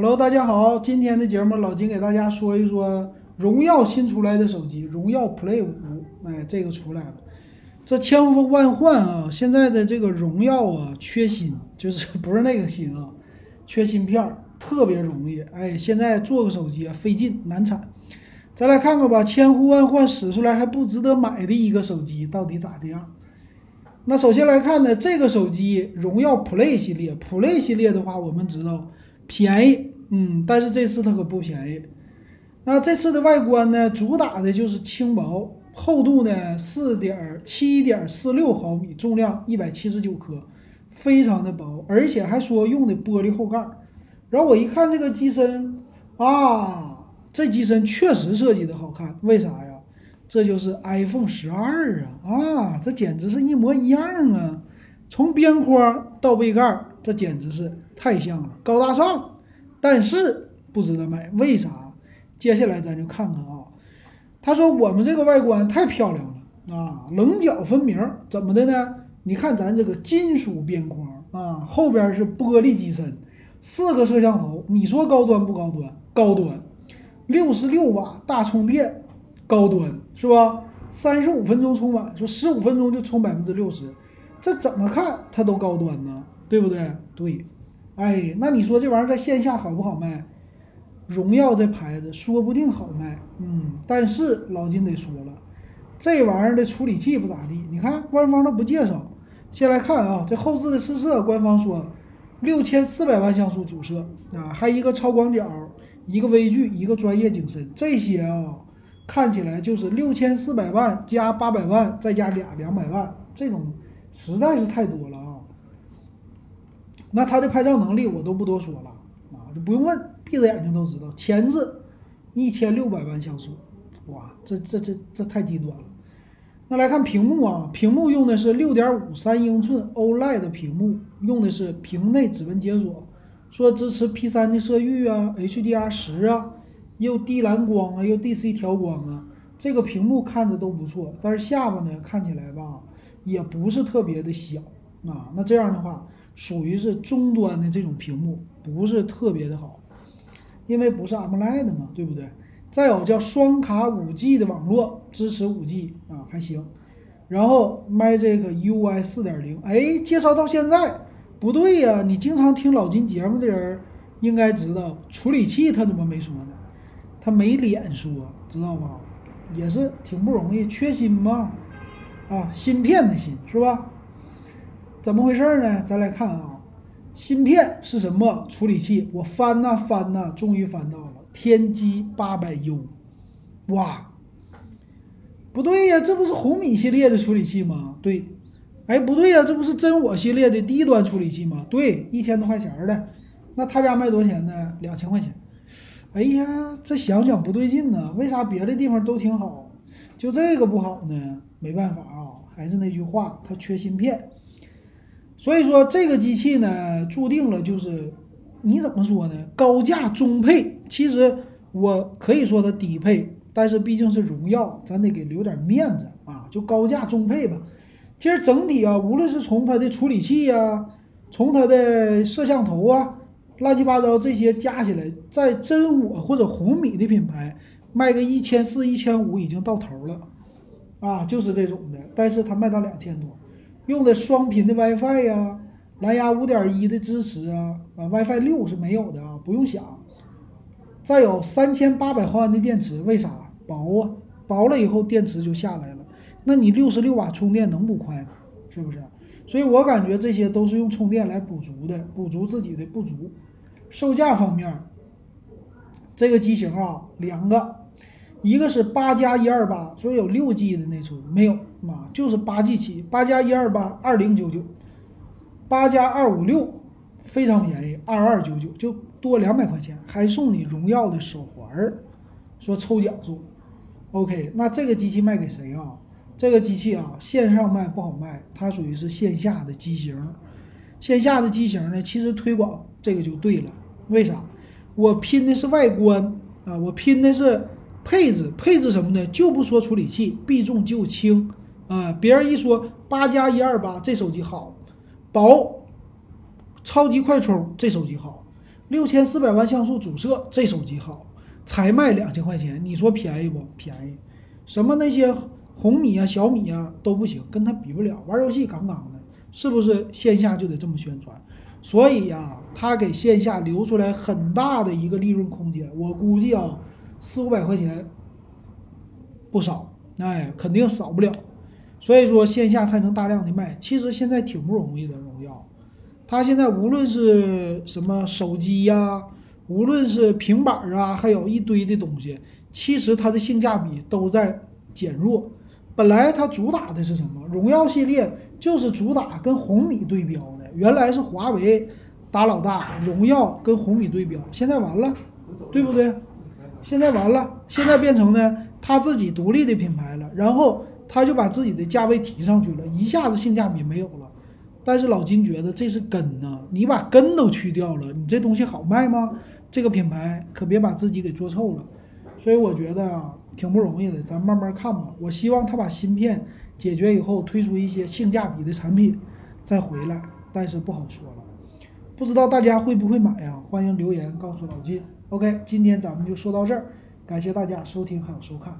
Hello，大家好，今天的节目老金给大家说一说荣耀新出来的手机，荣耀 Play 五，哎，这个出来了，这千呼万唤啊，现在的这个荣耀啊，缺芯，就是 不是那个芯啊，缺芯片儿，特别容易，哎，现在做个手机啊费劲难产。再来看看吧，千呼万唤使出来还不值得买的一个手机，到底咋的样？那首先来看呢，这个手机荣耀 Play 系列，Play 系列的话，我们知道便宜，嗯，但是这次它可不便宜。那这次的外观呢，主打的就是轻薄，厚度呢四点七点四六毫米，重量一百七十九克，非常的薄，而且还说用的玻璃后盖。然后我一看这个机身啊。这机身确实设计的好看，为啥呀？这就是 iPhone 十二啊！啊，这简直是一模一样啊！从边框到背盖，这简直是太像了，高大上。但是不值得买，为啥？接下来咱就看看啊。他说我们这个外观太漂亮了啊，棱角分明，怎么的呢？你看咱这个金属边框啊，后边是玻璃机身，四个摄像头，你说高端不高端？高端。六十六瓦大充电，高端是吧？三十五分钟充满，说十五分钟就充百分之六十，这怎么看它都高端呢？对不对？对，哎，那你说这玩意儿在线下好不好卖？荣耀这牌子说不定好卖，嗯，但是老金得说了，这玩意儿的处理器不咋地。你看官方都不介绍。先来看啊，这后置的试色，官方说六千四百万像素主摄啊，还一个超广角。一个微距，一个专业景深，这些啊，看起来就是六千四百万加八百万，再加俩两百万，这种实在是太多了。那它的拍照能力我都不多说了啊，就不用问，闭着眼睛都知道。前置一千六百万像素，哇，这这这这太低端了。那来看屏幕啊，屏幕用的是六点五三英寸 OLED 的屏幕，用的是屏内指纹解锁。说支持 P 三的色域啊，HDR 十啊，又低蓝光啊，又 DC 调光啊，这个屏幕看着都不错，但是下巴呢看起来吧，也不是特别的小啊。那这样的话，属于是中端的这种屏幕，不是特别的好，因为不是 AMOLED 嘛，对不对？再有叫双卡五 G 的网络，支持五 G 啊，还行。然后 Magic UI 四点零，哎，介绍到现在。不对呀，你经常听老金节目的人应该知道，处理器他怎么没说呢？他没脸说，知道吧？也是挺不容易，缺芯嘛，啊，芯片的芯是吧？怎么回事呢？咱来看啊，芯片是什么？处理器，我翻呐翻呐，终于翻到了天玑八百 U，哇，不对呀，这不是红米系列的处理器吗？对。哎，不对呀，这不是真我系列的低端处理器吗？对，一千多块钱的，那他家卖多少钱呢？两千块钱。哎呀，这想想不对劲呢，为啥别的地方都挺好，就这个不好呢？没办法啊，还是那句话，它缺芯片。所以说这个机器呢，注定了就是，你怎么说呢？高价中配，其实我可以说它低配，但是毕竟是荣耀，咱得给留点面子啊，就高价中配吧。其实整体啊，无论是从它的处理器呀，从它的摄像头啊，乱七八糟这些加起来，在真我或者红米的品牌卖个一千四、一千五已经到头了，啊，就是这种的。但是它卖到两千多，用的双频的 WiFi 呀，蓝牙五点一的支持啊，啊 WiFi 六是没有的啊，不用想。再有三千八百毫安的电池，为啥薄啊？薄了以后电池就下来了。那你六十六瓦充电能不快吗？是不是？所以我感觉这些都是用充电来补足的，补足自己的不足。售价方面，这个机型啊，两个，一个是八加一二八，所以有六 G 的内存没有啊？就是八 G 起，八加一二八二零九九，八加二五六非常便宜，二二九九就多两百块钱，还送你荣耀的手环儿，说抽奖送。OK，那这个机器卖给谁啊？这个机器啊，线上卖不好卖，它属于是线下的机型。线下的机型呢，其实推广这个就对了。为啥？我拼的是外观啊，我拼的是配置，配置什么呢？就不说处理器，避重就轻啊。别人一说八加一二八，这手机好，薄，超级快充，这手机好，六千四百万像素主摄，这手机好，才卖两千块钱，你说便宜不便宜？什么那些红米啊、小米啊都不行，跟它比不了。玩游戏杠杠的，是不是线下就得这么宣传？所以呀、它给线下留出来很大的一个利润空间。我估计啊，四五百块钱不少，哎，肯定少不了。所以说线下才能大量的卖。其实现在挺不容易的，荣耀，它现在无论是什么手机呀、无论是平板啊，还有一堆的东西，其实它的性价比都在减弱。本来它主打的是什么？荣耀系列就是主打跟红米对标的，原来是华为打老大，荣耀跟红米对标，现在完了，对不对？现在完了，现在变成呢他自己独立的品牌了，然后他就把自己的价位提上去了，一下子性价比没有了。但是老金觉得这是根呐、你把根都去掉了，你这东西好卖吗？这个品牌可别把自己给做臭了。所以我觉得啊，挺不容易的，咱慢慢看吧。我希望他把芯片解决以后，推出一些性价比的产品，再回来。但是不好说了，不知道大家会不会买呀？欢迎留言告诉老金。OK，今天咱们就说到这儿，感谢大家收听还有收看。